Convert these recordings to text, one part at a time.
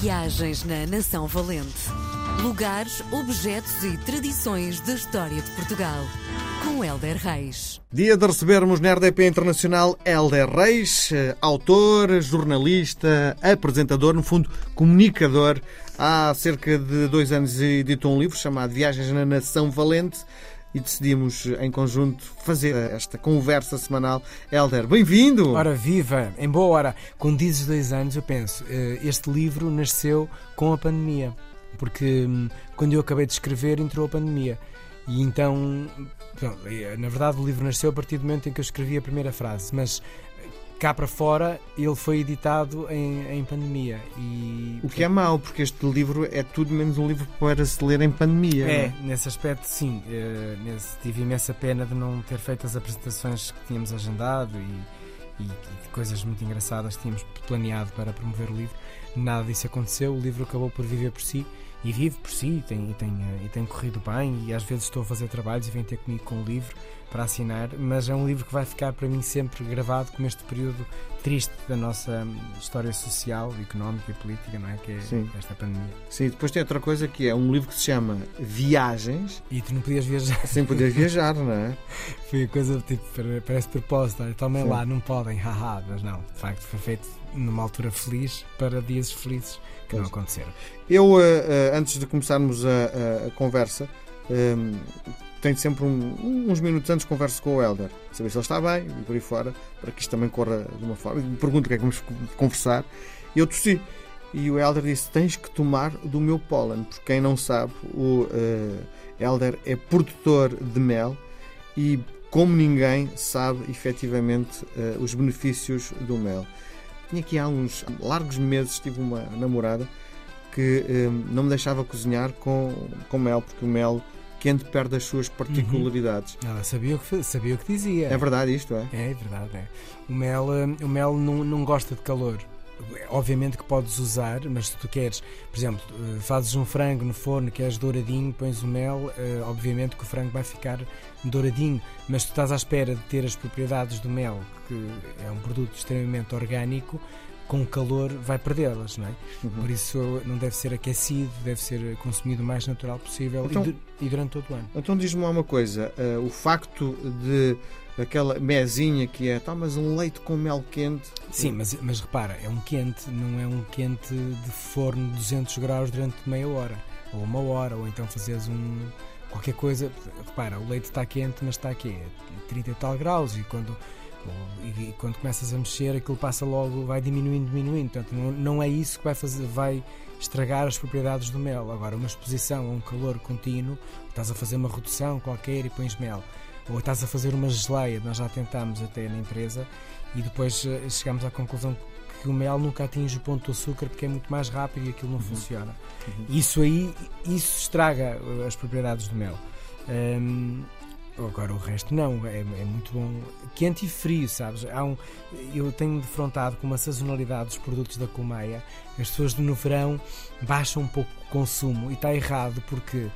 Viagens na Nação Valente. Lugares, objetos e tradições da história de Portugal. Com Helder Reis. Dia de recebermos na RDP Internacional Helder Reis, eh, autor, jornalista, apresentador, no fundo, comunicador. Há cerca de dois anos editou um livro chamado Viagens na Nação Valente e decidimos em conjunto fazer esta conversa semanal. Helder, bem-vindo! Ora, viva! Em boa hora, com dizes dois anos, eu penso, eh, este livro nasceu com a pandemia, porque hum, quando eu acabei de escrever entrou a pandemia. E então, na verdade, o livro nasceu a partir do momento em que eu escrevi a primeira frase, mas cá para fora ele foi editado em, em pandemia. E, o que é mau, porque este livro é tudo menos um livro para se ler em pandemia. É, é? nesse aspecto, sim. Uh, nesse, tive imensa pena de não ter feito as apresentações que tínhamos agendado e, e, e coisas muito engraçadas que tínhamos planeado para promover o livro. Nada disso aconteceu, o livro acabou por viver por si e vive por si e tem, e tem, e tem corrido bem e às vezes estou a fazer trabalhos e vem ter comigo com o livro para assinar, mas é um livro que vai ficar para mim sempre gravado como este período triste da nossa história social, económica e política, não é? Que é Sim. esta pandemia. Sim, depois tem outra coisa que é um livro que se chama Viagens. E tu não podias viajar. Sem poder viajar, não é? Foi coisa tipo, parece propósito, tomem lá, não podem, haha, mas não, de facto foi feito numa altura feliz para dias felizes que pois. não aconteceram. Eu, eh, eh, antes de começarmos a, a conversa, um, tenho sempre um, uns minutos antes converso com o Helder, saber se ele está bem e por aí fora, para que isto também corra de uma forma. Me pergunto o que é que vamos conversar. E eu tossi. E o Helder disse: Tens que tomar do meu pólen. Porque quem não sabe, o uh, Helder é produtor de mel e, como ninguém, sabe efetivamente uh, os benefícios do mel. Tinha aqui há uns largos meses, tive uma namorada que uh, não me deixava cozinhar com, com mel, porque o mel quente perde as suas particularidades. Uhum. Ela sabia o, que, sabia o que dizia. É verdade isto, é? É, é verdade. É. O mel, o mel não, não gosta de calor. Obviamente que podes usar, mas se tu queres, por exemplo, eh, fazes um frango no forno, queres douradinho, pões o mel, eh, obviamente que o frango vai ficar douradinho, mas se tu estás à espera de ter as propriedades do mel, que é um produto extremamente orgânico, com calor vai perdê-las, não é? Uhum. Por isso não deve ser aquecido, deve ser consumido o mais natural possível então, e, durante todo o ano. Então diz-me uma coisa, uh, o facto de aquela mezinha que é, tá, mas um leite com mel quente. Sim, mas, mas repara, é um quente, não é um quente de forno de 200 graus durante meia hora, ou uma hora, ou então fazes um qualquer coisa. Repara, o leite está quente, mas está aqui, 30 e tal graus, e quando e, quando começas a mexer aquilo passa logo, vai diminuindo, diminuindo. Portanto, não, não é isso que vai fazer, vai estragar as propriedades do mel. Agora, uma exposição a um calor contínuo, estás a fazer uma redução qualquer e pões mel, ou estás a fazer uma geleia, nós já tentámos até na empresa e depois eh, chegamos à conclusão que o mel nunca atinge o ponto do açúcar porque é muito mais rápido e aquilo não uhum. funciona. Uhum. Isso aí, isso estraga eh, as propriedades do mel. Um, Agora o resto não, é, é, muito bom. Quente e frio, sabes? Há um, eu tenho defrontado com uma sazonalidade dos produtos da colmeia. As pessoas no verão baixam um pouco o consumo e está errado porque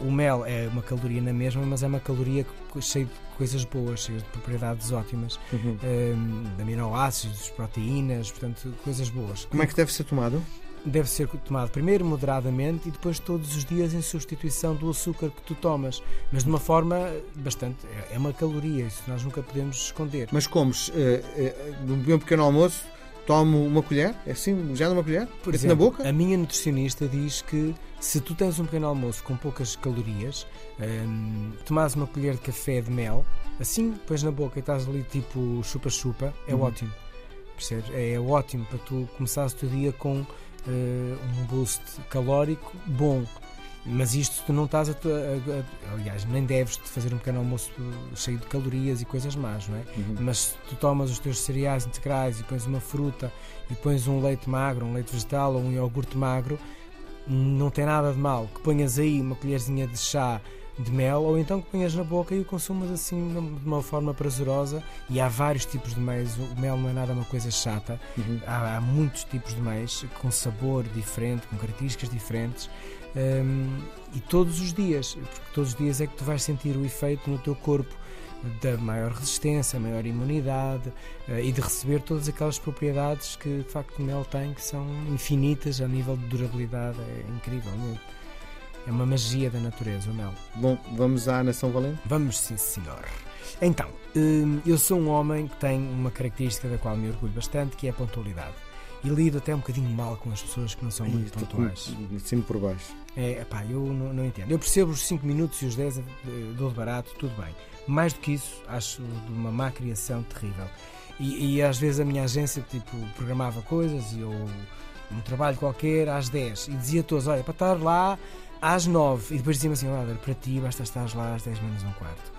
o mel é uma caloria na mesma, mas é uma caloria cheia de coisas boas, cheia de propriedades ótimas, uhum. um, de aminoácidos, proteínas, portanto, coisas boas. Como é que deve ser tomado? Deve ser tomado primeiro moderadamente e depois todos os dias em substituição do açúcar que tu tomas, mas de uma forma bastante. É, é uma caloria, isso nós nunca podemos esconder. Mas comes uh, uh, no meu pequeno almoço? Tomo uma colher? É assim, já numa colher? Por exemplo, na boca? A minha nutricionista diz que se tu tens um pequeno almoço com poucas calorias, um, tomas uma colher de café de mel, assim, pões na boca e estás ali tipo chupa-chupa, é uhum. ótimo. Percebes? É, é ótimo para tu começares o teu dia com um boost calórico bom. Mas isto tu não estás a, a, a, aliás, nem deves de fazer um pequeno almoço cheio de calorias e coisas más, não é? Uhum. Mas se tu tomas os teus cereais integrais e pões uma fruta e pões um leite magro, um leite vegetal ou um iogurte magro, não tem nada de mal. Que ponhas aí uma colherzinha de chá de mel ou então que ponhas na boca e o consumas assim de uma forma prazerosa e há vários tipos de mel o mel não é nada uma coisa chata uhum. há, há, muitos tipos de mel com sabor diferente com características diferentes um, e todos os dias porque todos os dias é que tu vais sentir o efeito no teu corpo da maior resistência, maior imunidade uh, e de receber todas aquelas propriedades que de facto o mel tem, que são infinitas a nível de durabilidade, é incrível mesmo. É uma magia da natureza, o mel. Bom, vamos à Nação Valente? Vamos, sim, senhor. Então, hum, eu sou um homem que tem uma característica da qual me orgulho bastante, que é a pontualidade. E lido até um bocadinho mal com as pessoas que não são muito pontuais. Sim, por baixo. É, pá, eu não, não, entendo. Eu percebo os 5 minutos e os 10 dou de barato, tudo bem. Mais do que isso, acho de uma má criação terrível. E, e às vezes a minha agência tipo, programava coisas e eu um trabalho qualquer às 10 e dizia a todos: olha, para estar lá às 9 e depois dizia-me assim: olha, para ti basta estar lá às 10 menos um quarto.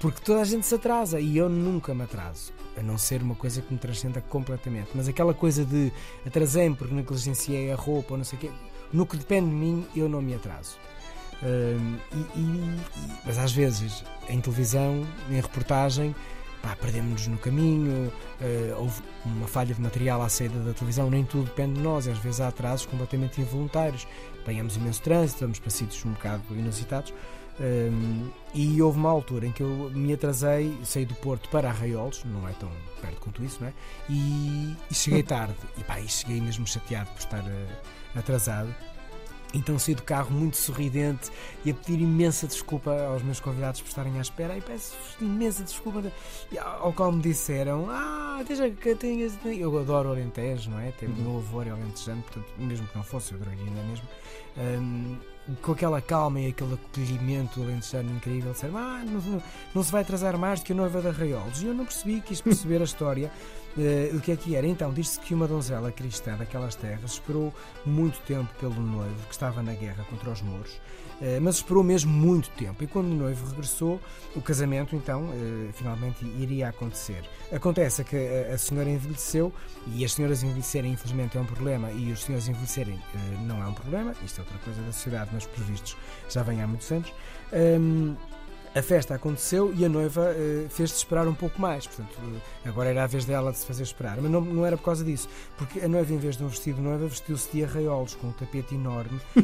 Porque toda a gente se atrasa e eu nunca me atraso, a não ser uma coisa que me transcenda completamente. Mas aquela coisa de atrasei-me porque negligenciei a roupa ou não sei o quê, no que depende de mim, eu não me atraso. Um, e, e, mas às vezes, em televisão, em reportagem, perdemos-nos no caminho, uh, houve uma falha de material à saída da televisão, nem tudo depende de nós, às vezes há atrasos completamente involuntários. Apanhamos imenso trânsito, vamos para sítios um bocado inusitados. Um, e houve uma altura em que eu me atrasei, saí do Porto para Arraiolos, não é tão perto quanto isso, não é? E, e cheguei tarde, e pá, e cheguei mesmo chateado por estar uh, atrasado. Então saí do carro muito sorridente e a pedir imensa desculpa aos meus convidados por estarem à espera. E peço imensa desculpa. Ao qual me disseram: Ah, deixa que tenhas. Eu adoro Alentejo, não é? Tenho o meu avô é alentejano, portanto, mesmo que não fosse, eu adoraria, não é mesmo? Um, com aquela calma e aquele acolhimento alentejano incrível, disseram: Ah, não, não, se vai atrasar mais do que a noiva da Raiolos. E eu não percebi, quis perceber a história. Uh, o que é que era? Então, diz-se que uma donzela cristã daquelas terras esperou muito tempo pelo noivo que estava na guerra contra os mouros, uh, mas esperou mesmo muito tempo. E quando o noivo regressou, o casamento então uh, finalmente iria acontecer. Acontece que a, a, senhora envelheceu e as senhoras envelhecerem, infelizmente, é um problema e os senhores envelhecerem não é um problema. Isto é outra coisa da sociedade, mas por vistos já vem há muitos anos. Um, a festa aconteceu e a noiva uh, fez-se esperar um pouco mais. Portanto, uh, agora era a vez dela de se fazer esperar. Mas não, não era por causa disso. Porque a noiva, em vez de um vestido de noiva, vestiu-se de arraiolos, com um tapete enorme uh,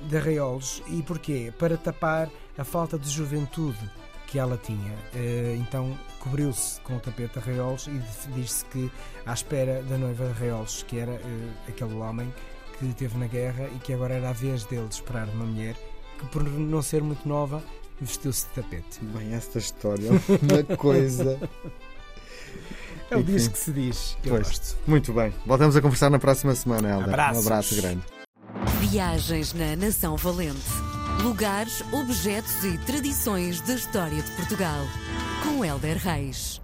de arraiolos. E porquê? Para tapar a falta de juventude que ela tinha. então cobriu-se com o tapete de arraiolos e diz-se que, à espera da noiva de arraiolos, que era aquele homem que esteve na guerra e que agora era a vez dele de esperar uma mulher que, por não ser muito nova, vestiu-se de tapete. Bem, esta história é uma coisa. É o diz que se diz. Que pois, gosto. Muito bem. Voltamos a conversar na próxima semana, Helder. Abraços. Um abraço grande. Viagens na Nação Valente. Lugares, objetos e tradições da história de Portugal. Com Helder Reis.